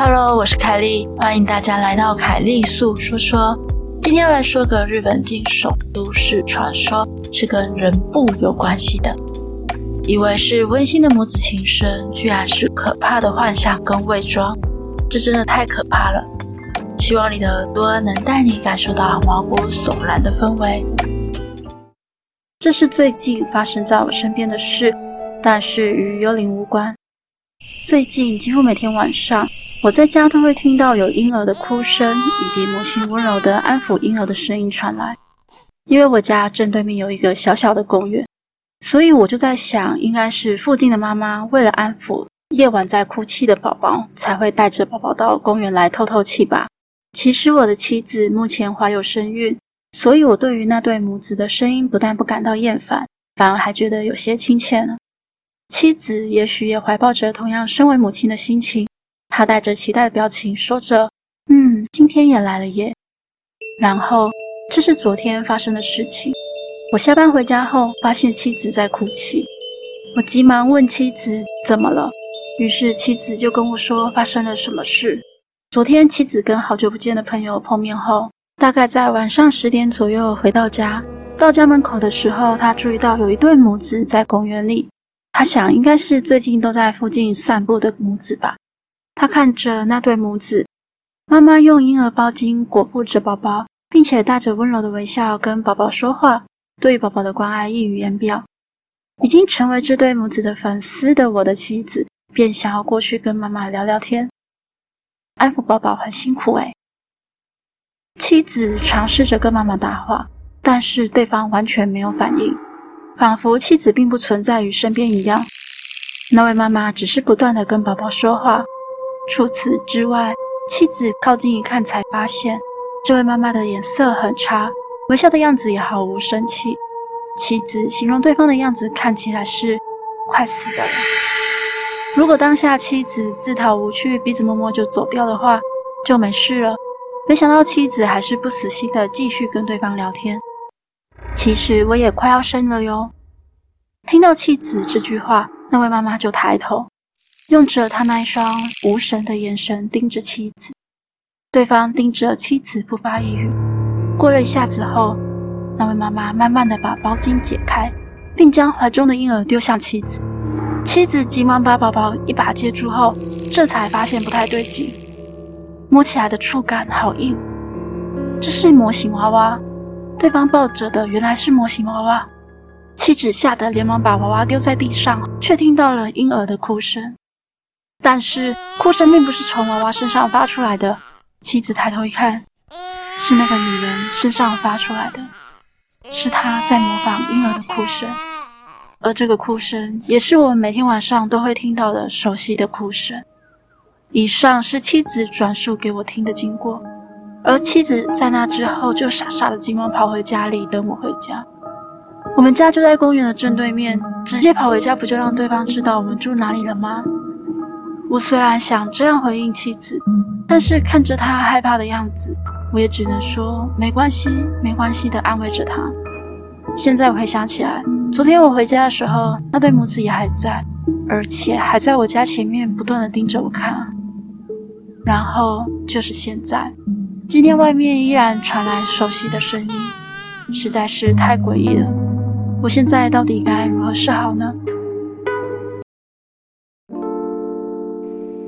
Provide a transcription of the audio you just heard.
Hello，我是凯莉，欢迎大家来到凯莉素说说。今天要来说个日本惊悚都市传说，是跟人不有关系的。以为是温馨的母子情深，居然是可怕的幻想跟伪装，这真的太可怕了。希望你的耳朵能带你感受到毛骨悚然的氛围。这是最近发生在我身边的事，但是与幽灵无关。最近几乎每天晚上，我在家都会听到有婴儿的哭声，以及母亲温柔的安抚婴儿的声音传来。因为我家正对面有一个小小的公园，所以我就在想，应该是附近的妈妈为了安抚夜晚在哭泣的宝宝，才会带着宝宝到公园来透透气吧。其实我的妻子目前怀有身孕，所以我对于那对母子的声音不但不感到厌烦，反而还觉得有些亲切呢。妻子也许也怀抱着同样身为母亲的心情。他带着期待的表情说着：“嗯，今天也来了耶。”然后，这是昨天发生的事情。我下班回家后，发现妻子在哭泣。我急忙问妻子怎么了，于是妻子就跟我说发生了什么事。昨天，妻子跟好久不见的朋友碰面后，大概在晚上十点左右回到家。到家门口的时候，他注意到有一对母子在公园里。他想，应该是最近都在附近散步的母子吧。他看着那对母子，妈妈用婴儿包巾裹腹着宝宝，并且带着温柔的微笑跟宝宝说话，对宝宝的关爱溢于言表。已经成为这对母子的粉丝的我的妻子，便想要过去跟妈妈聊聊天。安抚宝宝很辛苦诶。妻子尝试着跟妈妈搭话，但是对方完全没有反应，仿佛妻子并不存在于身边一样。那位妈妈只是不断的跟宝宝说话。除此之外，妻子靠近一看，才发现这位妈妈的脸色很差，微笑的样子也毫无生气。妻子形容对方的样子看起来是快死的了。如果当下妻子自讨无趣，鼻子摸摸就走掉的话，就没事了。没想到妻子还是不死心的继续跟对方聊天。其实我也快要生了哟。听到妻子这句话，那位妈妈就抬头。用着他那一双无神的眼神盯着妻子，对方盯着妻子不发一语。过了一下子后，那位妈妈慢慢的把包巾解开，并将怀中的婴儿丢向妻子。妻子急忙把宝宝一把接住后，这才发现不太对劲，摸起来的触感好硬，这是模型娃娃。对方抱着的原来是模型娃娃，妻子吓得连忙把娃娃丢在地上，却听到了婴儿的哭声。但是哭声并不是从娃娃身上发出来的。妻子抬头一看，是那个女人身上发出来的，是她在模仿婴儿的哭声，而这个哭声也是我们每天晚上都会听到的熟悉的哭声。以上是妻子转述给我听的经过，而妻子在那之后就傻傻的急忙跑回家里等我回家。我们家就在公园的正对面，直接跑回家不就让对方知道我们住哪里了吗？我虽然想这样回应妻子，但是看着她害怕的样子，我也只能说没关系，没关系的安慰着她。现在回想起来，昨天我回家的时候，那对母子也还在，而且还在我家前面不断的盯着我看。然后就是现在，今天外面依然传来熟悉的声音，实在是太诡异了。我现在到底该如何是好呢？